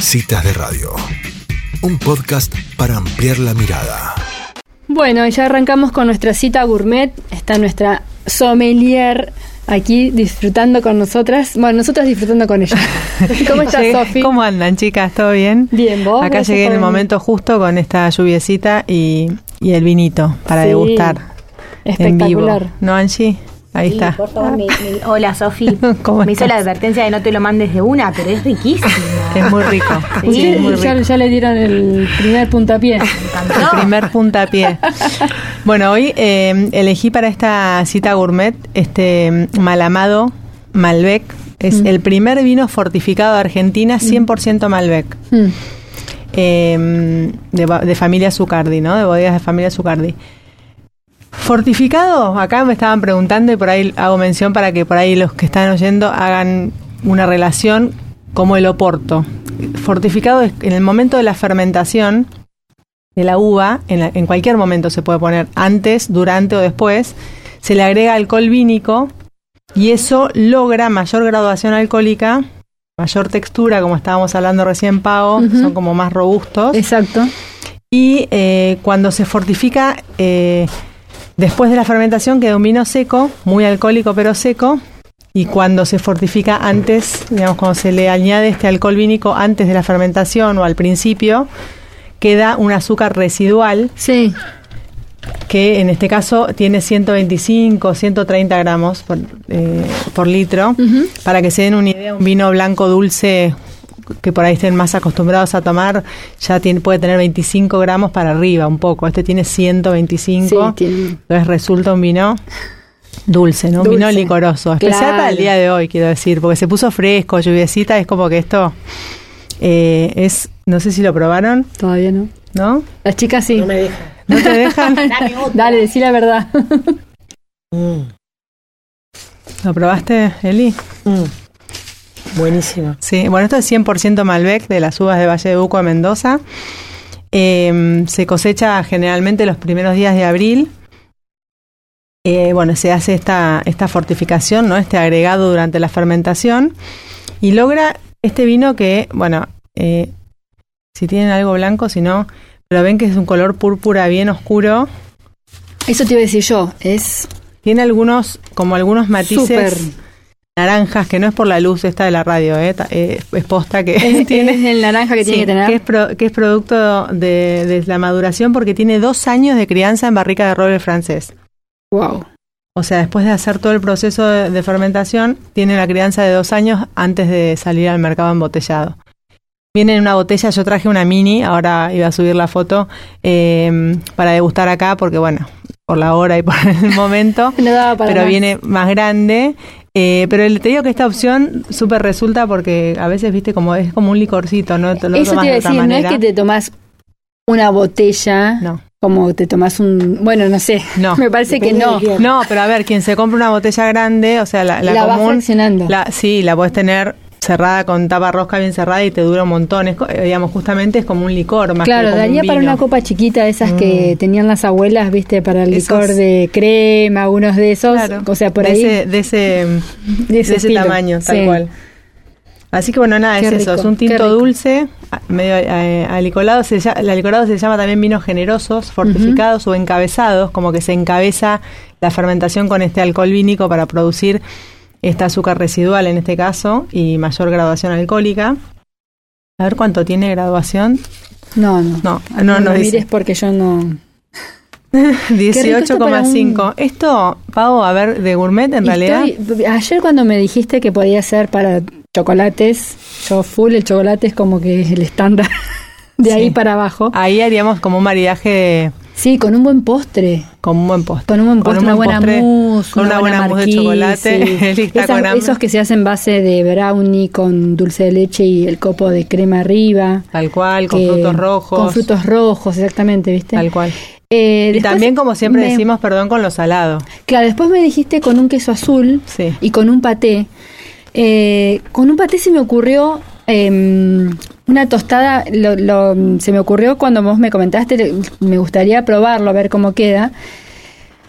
Citas de Radio, un podcast para ampliar la mirada. Bueno, ya arrancamos con nuestra cita gourmet. Está nuestra sommelier aquí disfrutando con nosotras. Bueno, nosotras disfrutando con ella. ¿Cómo estás, Sofi? ¿Cómo andan, chicas? ¿Todo bien? Bien, vos. Acá llegué en el momento justo con esta lluviecita y, y el vinito para Sí, degustar en vivo. Espectacular. ¿No, Angie? Ahí Sí, está. Por favor, mi- mi- hola Sofi. ¿Cómo Me hizo la advertencia de no te lo mandes de una, pero es riquísimo. Es muy rico. Sí, Sí, es muy ya, rico. ya le dieron el primer puntapié. El primer puntapié. Bueno, hoy eh, elegí para esta cita gourmet este mm, Malamado Malbec. Es el primer vino fortificado de Argentina, 100% Malbec. Mm. eh, de, de familia Zucardi, ¿no? De bodegas de familia Zucardi. Fortificado, acá me estaban preguntando y por ahí hago mención para que por ahí los que están oyendo hagan una relación como el oporto. Fortificado es en el momento de la fermentación de la uva, en, la- en cualquier momento se puede poner, antes, durante o después, se le agrega alcohol vínico y eso logra mayor graduación alcohólica, mayor textura, como estábamos hablando recién, Pau, son como más robustos. Exacto. Y eh, cuando se fortifica, eh, después de la fermentación queda un vino seco, muy alcohólico pero seco. Y cuando se fortifica antes, digamos, cuando se le añade este alcohol vínico antes de la fermentación o al principio, queda un azúcar residual Sí. que en este caso tiene 125, 130 gramos por, eh, por litro. Para que se den una idea, un vino blanco dulce que por ahí estén más acostumbrados a tomar, ya tiene, puede tener 25 gramos para arriba, un poco. Este tiene 125. Sí, tiene- Entonces resulta un vino dulce, ¿no? Un Dulce. vino licoroso. Especial Claro. para el día de hoy, quiero decir, porque se puso fresco, lluviecita, es como que esto eh, es, no sé si lo probaron, Todavía no. ¿no? Las chicas sí. ¿No te dejan? Dale, decí la verdad. ¿Lo probaste, Eli? Buenísimo. Sí, bueno, esto es 100% Malbec de las uvas de Valle de Uco de Mendoza. Eh, se cosecha generalmente los primeros días de abril. Eh, bueno, se hace esta, esta fortificación, ¿no? Este agregado durante la fermentación. Y logra este vino que, bueno, eh, si tienen algo blanco, si no, pero ven que es un color púrpura bien oscuro. Eso te iba a decir yo. Es Tiene algunos, como algunos matices súper. Naranjas, que no es por la luz esta de la radio, eh, eh, es posta que Es, tiene. es el naranja que tiene que tener. que es, pro- que es producto de, de la maduración porque tiene dos años de crianza en barrica de roble francés. Wow. O sea, después de hacer todo el proceso de, de fermentación, tiene la crianza de dos años antes de salir al mercado embotellado. Viene en una botella, yo traje una mini, ahora iba a subir la foto eh, para degustar acá porque, bueno, por la hora y por el momento, No daba para pero más. viene más grande. Eh, pero te digo que esta opción súper resulta porque a veces, viste, como es como un licorcito, ¿no? Te lo Eso tomas te iba a decir, no es que te tomas una botella No. como te tomas un... Bueno, no sé. No. Me parece que no. No, pero a ver, quien se compra una botella grande, o sea, la, la La común, fraccionando. la, sí, la puedes tener cerrada con tapa rosca bien cerrada y te dura un montón. Es, eh, digamos, justamente es como un licor más Claro, que como daría un para vino. Mm. una copa chiquita de esas que tenían las abuelas, viste, para el Esos- licor de crema, algunos de esos. Claro, O sea, por de ahí. Ese, de ese, de de ese tamaño, tal Sí. cual. Así que bueno, nada, Qué es eso, es un tinto dulce, medio eh, alicolado, se llama, el alicolado se llama también vinos generosos, fortificados o encabezados, como que se encabeza la fermentación con este alcohol vínico para producir este azúcar residual en este caso y mayor graduación alcohólica. A ver cuánto tiene graduación. No, no. No, no, no dice. mires porque yo no. esto para 18,5. Esto, Pau, a ver, de gourmet en realidad. Estoy- ayer cuando me dijiste que podía ser para chocolates, yo full el chocolate es como que es el estándar de ahí Sí. para abajo. Ahí haríamos como un maridaje Sí, con un buen postre. con un buen postre. Con un buen postre, una buena mousse, Con una, buena, mousse de chocolate. Lista Esas- con esos que se hacen base de brownie con dulce de leche y el copo de crema arriba. Tal cual, con que- frutos rojos. Con frutos rojos, exactamente, ¿viste? Tal cual. Eh, Y también, como siempre me- decimos, perdón con lo salado. Claro, después me dijiste con un queso azul Sí. y con un paté. Eh, con un paté se me ocurrió em, una tostada, lo, lo- se me ocurrió cuando vos me comentaste, me gustaría probarlo, a ver cómo queda.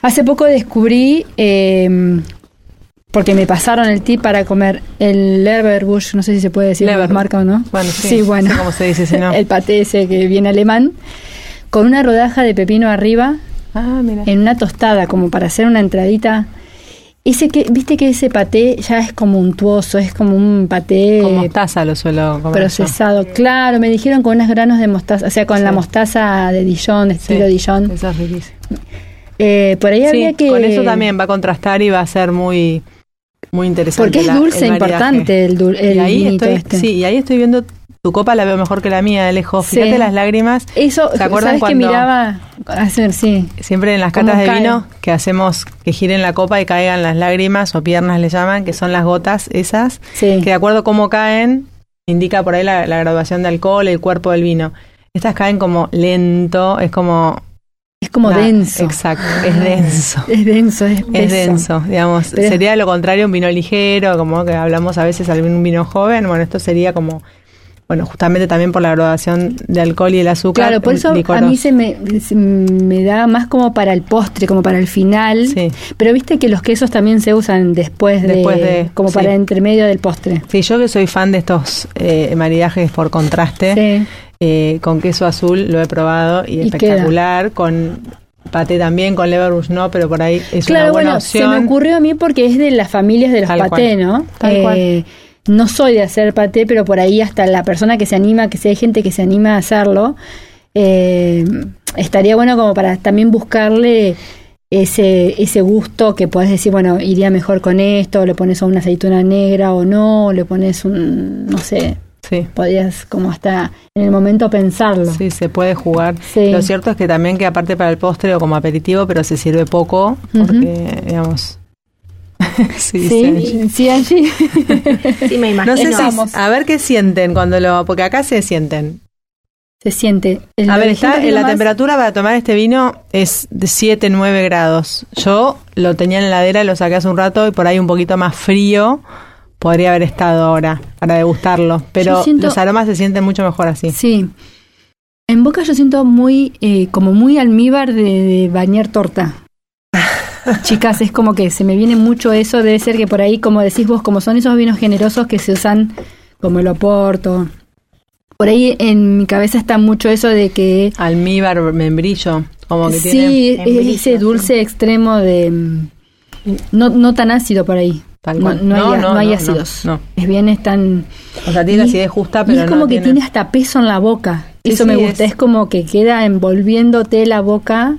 Hace poco descubrí em, porque me pasaron el tip para comer el Leverbush, no sé si se puede decir Lever- marca o no. Bueno, sí, bueno. no sé cómo se dice, si no. el paté ese que viene alemán, con una rodaja de pepino arriba, Ah, mira. en una tostada, como para hacer una entradita. Ese que, viste que ese paté ya es como untuoso, es como un paté Con mostaza lo suelo comer. yo. procesado. Claro, me dijeron con unos granos de mostaza, o sea, con Sí. la mostaza de Dijon, de Sí, estilo Dijon. Eso es riquísimo. Eh, por ahí Sí, habría que... con eso también va a contrastar y va a ser muy, muy interesante. Porque es la- dulce, el importante el, dul- el y ahí estoy, este. Sí, y ahí estoy viendo tu copa, la veo mejor que la mía de lejos. Sí. Fíjate las lágrimas. Eso, ¿Se acuerdan ¿sabes que cuando- miraba? Hacer, sí. Siempre en las ¿Cómo catas de cae? vino que hacemos que giren la copa y caigan las lágrimas o piernas le llaman, que son las gotas esas, Sí. que de acuerdo a cómo caen, indica por ahí la, la graduación de alcohol, el cuerpo del vino. Estas caen como lento, es como... Es como Nah, denso. Exacto, es denso. Es denso, es, Es denso, digamos. Pero sería lo contrario un vino ligero, como que hablamos a veces un vino joven. Bueno, esto sería como, bueno, justamente también por la graduación de alcohol y el azúcar. Claro, por eso a mí se me, se me da más como para el postre, como para el final. Sí. Pero viste que los quesos también se usan después de, Después de- como sí. para entre medio del postre. Sí, yo que soy fan de estos eh, maridajes por contraste, Sí. eh, con queso azul lo he probado y, Y espectacular. Con paté también, con leverbush no, pero por ahí es Claro, una buena bueno, se opción. me ocurrió a mí porque es de las familias de los Tal paté, cual. ¿no? Tal cual. No soy de hacer paté, pero por ahí hasta la persona que se anima, que si hay gente que se anima a hacerlo, eh, estaría bueno como para también buscarle ese, ese gusto que puedes decir, bueno, iría mejor con esto, le pones una aceituna negra o no, o le pones un, no sé, Sí. podrías como hasta en el momento pensarlo. Sí, se puede jugar. Sí. Lo cierto es que también que aparte para el postre o como aperitivo, pero se sirve poco, porque, digamos... sí, sí. Sí, Angie. Sí, me No imagino. sé si, a ver qué sienten cuando lo, porque acá se sienten. Se siente. El A ver, está, tiene la más- temperatura para tomar este vino es de 7, 9 grados. Yo lo tenía en la heladera, lo saqué hace un rato y por ahí un poquito más frío podría haber estado ahora para degustarlo. Pero siento- los aromas se sienten mucho mejor así. Sí. En boca yo siento muy, eh, como muy almíbar de, de bañar torta. Chicas, es como que se me viene mucho eso, debe ser que por ahí, como decís vos, como son esos vinos generosos que se usan como el Oporto. Por ahí en mi cabeza está mucho eso de que Almíbar, membrillo, como que tiene... sí, membrillo, ese dulce extremo de no, no tan ácido por ahí. Tal no, cual. no hay, No, no, no hay no, ácidos. no, no. Es bien, es tan O sea, tiene la acidez justa, pero y es como no que tiene... tiene hasta peso en la boca. Sí, Eso sí, me gusta. es- Es... como que queda envolviéndote la boca.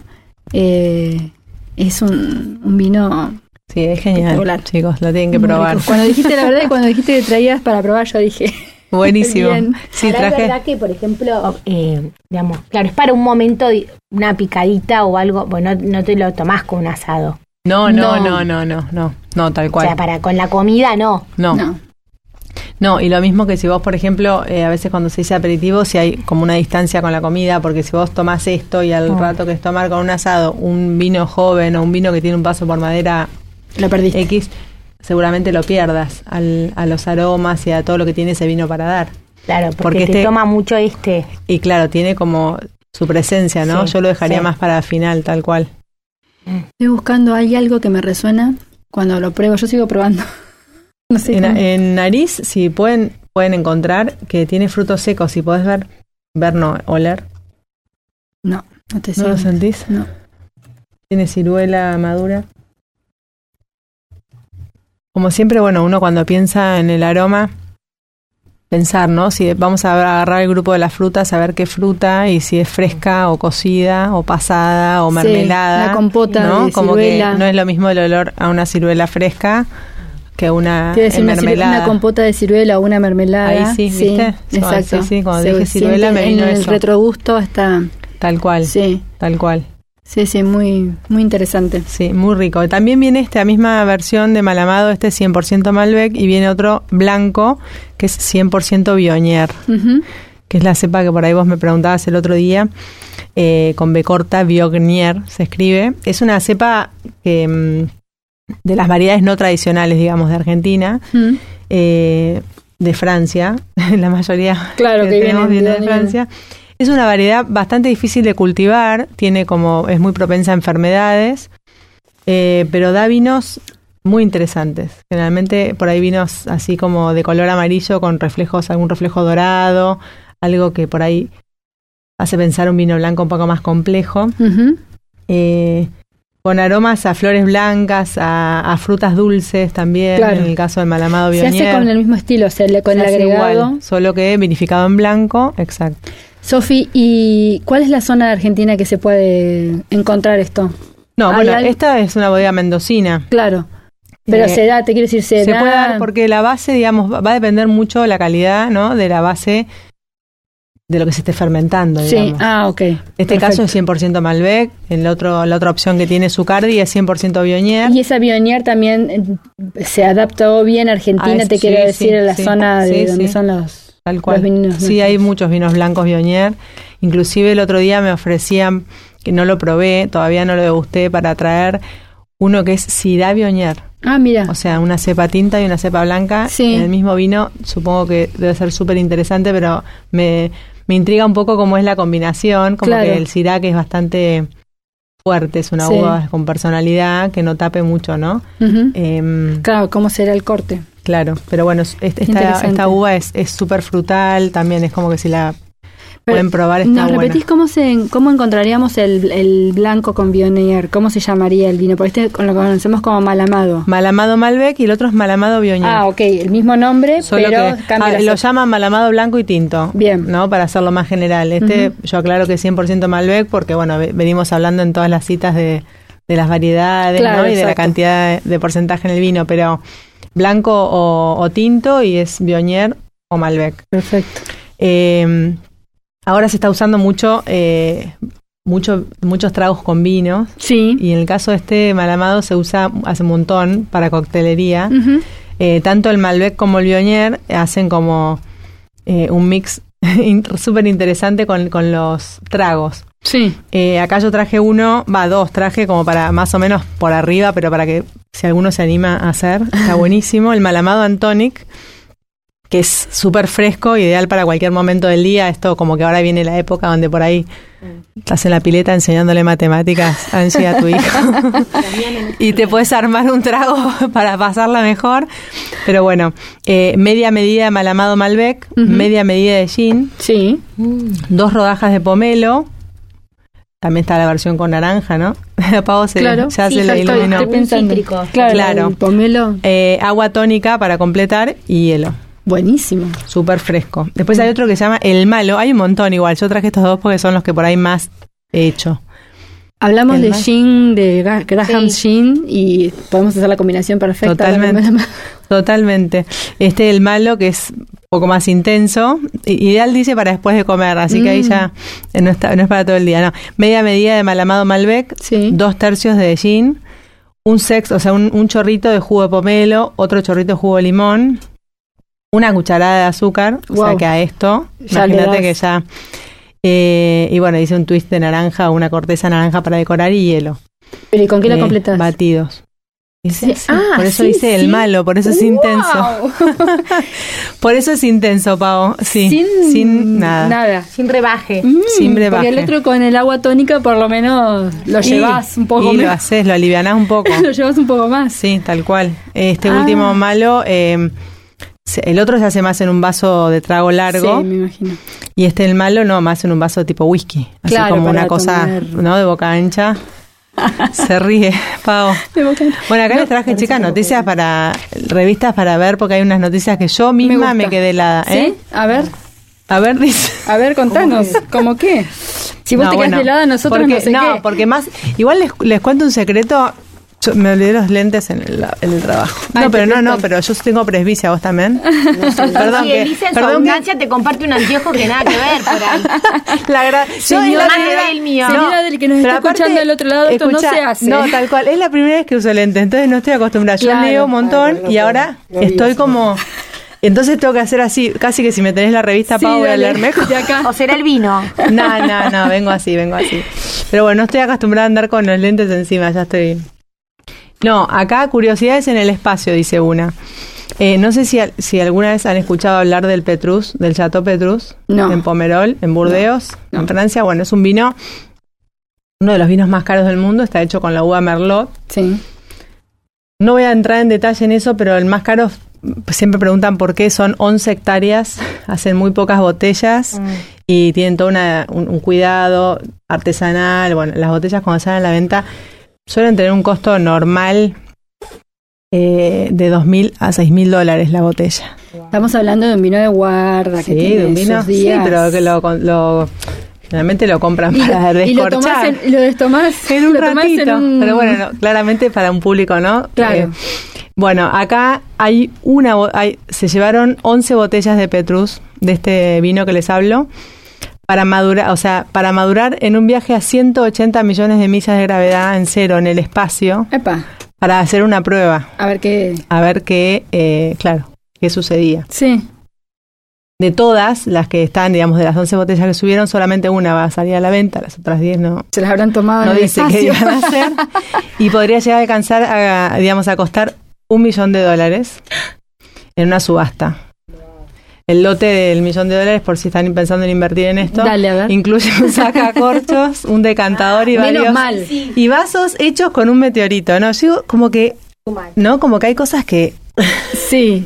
eh, es un, un vino Sí, es genial, chicos, lo tienen que muy probar. rico. Cuando dijiste la verdad y cuando dijiste que traías para probar, yo dije. Buenísimo. Bien. Sí, Ahora es traje... verdad que, por ejemplo, eh, digamos, claro, es para un momento, una picadita o algo, bueno, no, no te lo tomás con un asado. No, no, No. no, no, no, no, no, tal O cual. sea, para con la comida no. No. No. No, y lo mismo que si vos, por ejemplo, eh, a veces cuando se dice aperitivo, si hay como una distancia con la comida, porque si vos tomás esto y al Ah. rato que es tomar con un asado un vino joven o un vino que tiene un paso por madera Lo perdiste. X, seguramente lo pierdas al, a los aromas y a todo lo que tiene ese vino para dar. Claro, porque, Porque te este- toma mucho este. Y claro, tiene como su presencia, ¿no? Sí, Yo lo dejaría sí. más para el final, tal cual. Estoy buscando hay algo que me resuena cuando lo pruebo. Yo sigo probando. no sé. En, nariz, si pueden, pueden encontrar que tiene frutos secos, si podés ver, ver no, oler. no, no te ¿No lo sentís? No. Tiene ciruela madura. Como siempre, bueno, uno cuando piensa en el aroma, pensar, ¿no? Si vamos a agarrar el grupo de las frutas, a ver qué fruta y si es fresca o cocida o pasada o Sí, mermelada. la compota ¿no? de Como ciruela. que no es lo mismo el olor a una ciruela fresca que una Te decir mermelada. una compota de ciruela o una mermelada. Ahí sí, ¿viste? Sí, Exacto. sí, sí, cuando Se dije ciruela me vino en el retrogusto está. Tal cual, Sí, tal cual. sí, sí, muy, muy interesante. Sí, muy rico. También viene esta misma versión de Malamado, este es 100% Malbec, y viene otro blanco, que es 100% Bionier, Ujú. que es la cepa que por ahí vos me preguntabas el otro día, eh, con B corta, Biognier se escribe. Es una cepa que, mm, de las variedades no tradicionales, digamos, de Argentina, Mm. eh, de Francia, la mayoría Claro que tenemos viene de Francia. Es una variedad bastante difícil de cultivar, tiene como es muy propensa a enfermedades, eh, pero da vinos muy interesantes. Generalmente por ahí vinos así como de color amarillo con reflejos, algún reflejo dorado, algo que por ahí hace pensar un vino blanco un poco más complejo. Eh, con aromas a flores blancas, a, a frutas dulces también, Claro. en el caso del malamado Se Bionier. hace con el mismo estilo, o sea, con Se el agregado. igual, solo que vinificado en blanco, exacto. Sofi, ¿y cuál es la zona de Argentina que se puede encontrar esto? No, bueno, esta es una bodega mendocina. Claro. Pero Eh, se da, te quiero decir, se, Se da. puede dar porque la base, digamos, va va a depender mucho la calidad, ¿no? De la base de lo que se esté fermentando, Sí, digamos. ah, ok. este caso es 100% Malbec, el otro, la otra opción que tiene Zucardi es 100% Bionier. Y esa Bionier también eh, se adaptó bien a Argentina, Ah, te quiero decir, sí, a la sí. zona de donde son los, Tal cual. los vinos. sí, hay muchos vinos blancos Bionier. Inclusive el otro día me ofrecían, que no lo probé, todavía no lo degusté, para traer uno que es Syrah Bionier. Ah, mira. O sea, una cepa tinta y una cepa blanca Sí. en el mismo vino. Supongo que debe ser súper interesante, pero me, me intriga un poco cómo es la combinación. Como Claro. que el que es bastante fuerte, es una Sí. uva con personalidad, que no tape mucho, ¿no? Em, Claro, ¿cómo será el corte? claro, pero bueno, es- esta, esta uva es es súper frutal, también es como que si la pueden probar está ¿Nos buena. repetís cómo, se, cómo encontraríamos el, el blanco con Bionier? ¿Cómo se llamaría el vino? Porque este lo conocemos como Malamado. Malamado Malbec y el otro es Malamado Bionier. Ah, ok, el mismo nombre, Solo pero que cambia ah, lo llaman malamado blanco y tinto. Bien. ¿No? Para hacerlo más general. Este, yo aclaro que es 100% Malbec porque, bueno, ve- venimos hablando en todas las citas de, de las variedades, Claro, ¿no? Y de la cantidad de, de porcentaje en el vino, pero blanco o, o tinto y es Bionier o Malbec. Perfecto. Eh, ahora se está usando mucho, eh, mucho, muchos tragos con vino. Sí. Y en el caso de este malamado se usa hace un montón para coctelería. Eh, tanto el Malbec como el Bionier hacen como eh, un mix súper interesante con, con los tragos. Sí. Eh, acá yo traje uno, va, dos traje como para más o menos por arriba, pero para que si alguno se anima a hacer, está buenísimo. El Malamado Antonic, que es súper fresco, ideal para cualquier momento del día. Esto como que ahora viene la época donde por ahí estás en la pileta enseñándole matemáticas a Angie a tu hijo y te puedes armar un trago para pasarla mejor. Pero bueno, eh, media medida de Malamado Malbec, media medida de gin, Sí. dos rodajas de pomelo. También está la versión con naranja, ¿no? Pavo se, Claro. ya Sí, se le estoy- iluminó. estoy pensando. cítrico. Claro, Claro. el pomelo, Eh, agua tónica para completar y hielo. Buenísimo. Súper fresco. Después hay otro que se llama El Malo. Hay un montón igual. Yo traje estos dos porque son los que por ahí más he hecho. Hablamos El de gin, de Graham Sí. Gin, y podemos hacer la combinación perfecta. Totalmente. Totalmente. Este El Malo que es un poco más intenso. Ideal dice para después de comer. Así que ahí Mm. ya eh, no, está, no es para todo el día. No. Media medida de Malamado Malbec. Sí. dos tercios de gin, un sexto, o sea, un, un chorrito de jugo de pomelo, otro chorrito de jugo de limón, una cucharada de azúcar, o sea Wow. que a esto, Ya imagínate que ya... eh, y bueno, hice un twist de naranja, una corteza naranja para decorar y hielo. Pero ¿y con qué lo Eh, completas? Batidos. Dice Sí. Ah, por eso sí, dice el malo, por eso es intenso. ¡Wow! Por eso es intenso, Pau. Sí, sin, sin, nada. nada. Sin rebaje. Mm, Sin brebaje. Porque el otro con el agua tónica por lo menos lo llevas un poco Y lo más. haces, lo alivianás un poco. lo llevas un poco más. Sí, tal cual. Este Ah. último malo, eh, el otro se hace más en un vaso de trago largo Sí, me imagino. y este el malo no, más en un vaso tipo whisky, así Claro, como una cosa, tomar. ¿no? De boca ancha. se ríe, Pau. De boca- Bueno, acá No, les traje, chicas, noticias para revistas para ver porque hay unas noticias que yo misma me, quedé helada, ¿eh? ¿Sí? A ver, A ver, dice. a ver, contanos. ¿Cómo qué? Si vos No, te quedas bueno, helada, nosotros porque, no sé qué. porque más. Igual les, les cuento un secreto. Yo me olvidé los lentes en el, en el trabajo. Ay, no, pero no, no, pero yo tengo presbicia, vos también. perdón, y que, Elisa en su perdón que- abundancia te comparte un anteojo que nada que ver por ahí. la gra- yo Señora es la del mío. Señora del que nos pero está escuchando del otro lado, esto no se hace. No, tal cual. Es la primera vez que uso lentes, entonces no estoy acostumbrada. Yo Claro. leo un montón y ahora estoy como. Entonces tengo que hacer así, casi que si me tenés la revista Sí, Pau voy a leer mejor. de acá. O será el vino. No, no, no, vengo así, vengo así. Pero bueno, no estoy acostumbrada a andar con los lentes encima, ya estoy. No, acá curiosidades en el espacio, dice una. Eh, no sé si, si alguna vez han escuchado hablar del Petrus, del Chateau Petrus, No. en Pomerol, en Burdeos, No. en Francia. Bueno, es un vino, uno de los vinos más caros del mundo, está hecho con la uva Merlot. Sí. No voy a entrar en detalle en eso, pero el más caro siempre preguntan por qué son 11 hectáreas, hacen muy pocas botellas Mm. y tienen todo una- un, un cuidado artesanal. Bueno, las botellas cuando salen a la venta suelen tener un costo normal eh, de 2.000 a 6.000 dólares la botella. Estamos hablando de un vino de guarda que Sí, tiene de un vino, sí, pero que lo, lo- generalmente lo compran para lo, y lo tomás descorchar. en, y lo destomás en un lo tomás en ratito. un- Pero bueno, no, claramente para un público, ¿no? Claro. Eh, bueno, acá hay una, hay, se llevaron 11 botellas de Petrus, de este vino que les hablo, para madurar, o sea, para madurar en un viaje a 180 millones de millas de gravedad en cero en el espacio, Epa, para hacer una prueba, a ver qué. a ver qué, eh, claro, qué sucedía. Sí. De todas las que están, digamos, de las 11 botellas que subieron, solamente una va a salir a la venta, las otras 10 no, Se las habrán tomado no en el dice qué iban a hacer y podría llegar a alcanzar a, digamos a costar un millón de dólares en una subasta el lote del millón de dólares por si están pensando en invertir en esto Dale, a ver. incluye un sacacorchos un decantador y Menos varios mal. y vasos hechos con un meteorito no yo digo como que no como que hay cosas que Sí.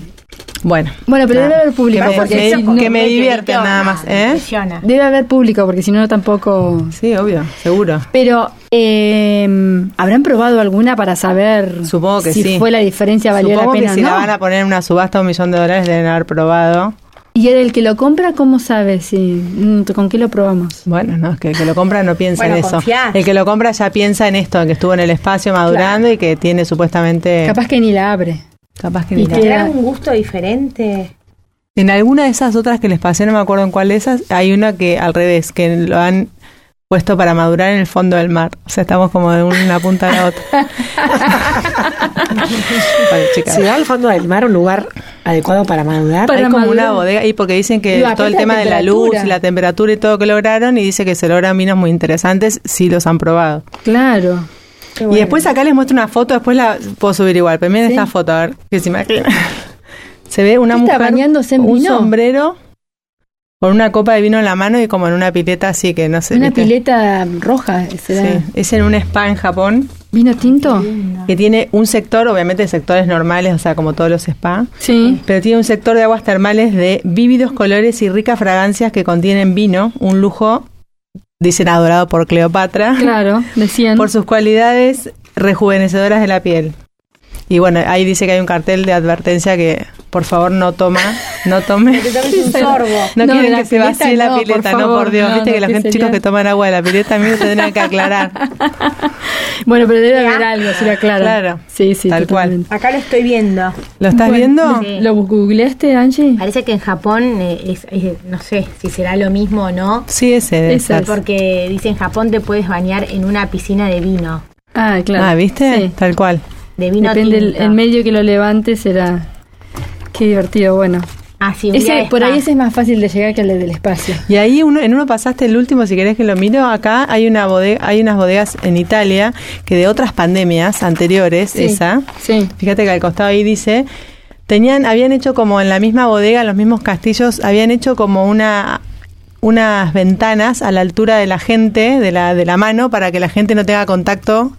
bueno Bueno, pero debe haber público. que me, porque me- no- que me divierten nada más ¿eh? Debe haber público, porque si no, tampoco. sí obvio seguro Pero, eh, ¿habrán probado alguna para saber Supongo que si sí. fue la diferencia, valió Supongo la pena que si la van a poner en una subasta un millón de dólares deben haber probado Y el que lo compra, ¿cómo sabe? Si, mm, ¿Con qué lo probamos? Bueno, no, es que el que lo compra no piensa Bueno, en eso. confiás. El que lo compra ya piensa en esto, en que estuvo en el espacio madurando y que tiene supuestamente... Capaz que ni la abre. capaz que y ni la- que- ¿Tendrá un gusto diferente? En alguna de esas otras que les pasé, no me acuerdo en cuál de esas, hay una que al revés, que lo han puesto para madurar en el fondo del mar. O sea, estamos como de una punta a la otra. Vale, chicas. ¿Se va al fondo del mar un lugar adecuado para madurar? Para Hay como madurar. una bodega y porque dicen que todo el tema de la luz y la temperatura y todo que lograron y dice que se logran vinos muy interesantes si los han probado. Claro. Y después acá les muestro una foto, después la puedo subir igual, pero miren Sí. esta foto, a ver que se imagina. Se ve una ¿Qué está, mujer bañándose en con un vino? sombrero con una copa de vino en la mano y como en una pileta así que no sé. Una ¿viste? pileta roja, será. Sí, es en un spa en Japón ¿Vino tinto? que tiene un sector, obviamente sectores normales, o sea, como todos los spa, Sí. pero tiene un sector de aguas termales de vívidos colores y ricas fragancias que contienen vino, un lujo, dicen adorado por Cleopatra, Claro, decían. por sus cualidades rejuvenecedoras de la piel. Y bueno, ahí dice que hay un cartel de advertencia que por favor no toma, no tome. Un sorbo. No, No, quieren la que se vacíe pileta la no, por pileta, no por Dios. no, Viste no, que los que gente- chicos que toman agua de la pileta a mí me tendrían que aclarar. Bueno, pero debe haber algo, sería claro. Claro. Sí, sí, Tal cual. Acá lo estoy viendo. ¿Lo estás Bueno, viendo? Sí. ¿Lo googleaste, Angie? Parece que en Japón, eh, es, es- no sé si será lo mismo o no, Sí, ese debe ser. porque dice en Japón te puedes bañar en una piscina de vino. Ah, claro. Ah, ¿viste? Sí. Tal cual. De vino Depende el medio que lo levante, será. Qué divertido, bueno. Ah, sí, un día Ese, de por ahí ese es más fácil de llegar que el del espacio. Y ahí uno, en uno pasaste el último, si querés que lo miro, acá hay una bodega, hay unas bodegas en Italia que de otras pandemias anteriores, Sí. esa, Sí. fíjate que al costado ahí dice, tenían, habían hecho como en la misma bodega, en los mismos castillos, habían hecho como una unas ventanas a la altura de la gente, de la, de la mano, para que la gente no tenga contacto.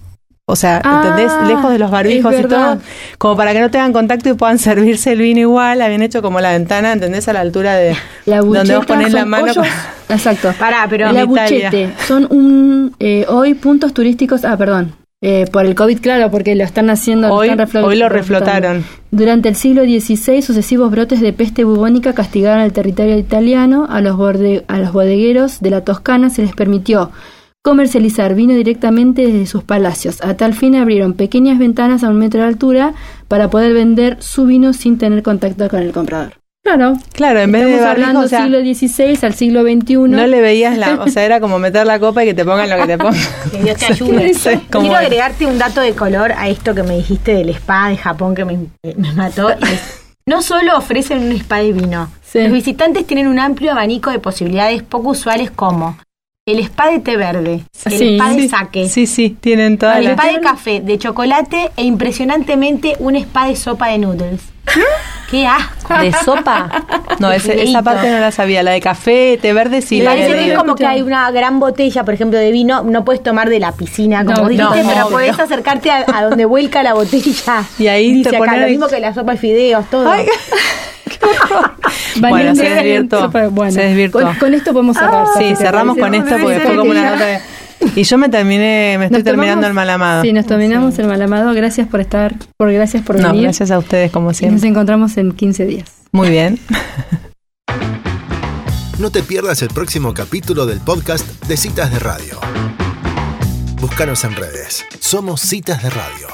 O sea, Ah, ¿entendés? Lejos de los barbijos y todo. Como para que no tengan contacto y puedan servirse el vino igual. Habían hecho como la ventana, ¿entendés? A la altura de La donde vos ponés la mano. hoyos- Exacto. Pará, pero la buchete son un eh, hoy puntos turísticos. Ah, perdón. Eh, por el COVID, claro, porque lo están haciendo. Hoy, están reflo- hoy lo reflotaron. Durante el siglo XVI, sucesivos brotes de peste bubónica castigaron el territorio italiano. A los, borde- a los bodegueros de la Toscana se les permitió comercializar vino directamente desde sus palacios. A tal fin abrieron pequeñas ventanas a un metro de altura para poder vender su vino sin tener contacto con el comprador. Claro. Claro, en vez Estamos de barbijo, hablando o sea, siglo XVI al siglo XXI. no le veías la... O sea, era como meter la copa y que te pongan lo que te pongan. que Dios te ayude. Quiero es. agregarte un dato de color a esto que me dijiste del spa de Japón que me, me mató. y es, no solo ofrecen un spa de vino, Sí. los visitantes tienen un amplio abanico de posibilidades poco usuales como el spa de té verde, el Sí, spa de sí, sake, Sí, sí, tienen toda el spa de café, de chocolate e impresionantemente un spa de sopa de noodles. Qué asco. ¿De sopa? No, ese- esa parte no la sabía. La de café, té verde, sí. Me parece que es como que hay una gran botella, por ejemplo, de vino, no puedes tomar de la piscina, como No, dijiste, no, pero obvio. podés acercarte a, a donde vuelca la botella. Y ahí Dice te acá, ponen lo el- mismo que la sopa de fideos, todo. Ay, Bueno, se desvirtuó, bueno, se desvirtuó. Con, con esto podemos cerrar. Sofi, Sí, ¿te cerramos con esto porque fue como una nota de... Y yo me terminé, me estoy Nos terminando tomamos- el mal amado. Sí, nos terminamos el mal amado. Gracias por estar, por gracias por No, venir. gracias a ustedes como Y Nos siempre. encontramos en 15 días. Muy bien. No te pierdas el próximo capítulo del podcast de Citas de Radio. Búscanos en redes. Somos Citas de Radio.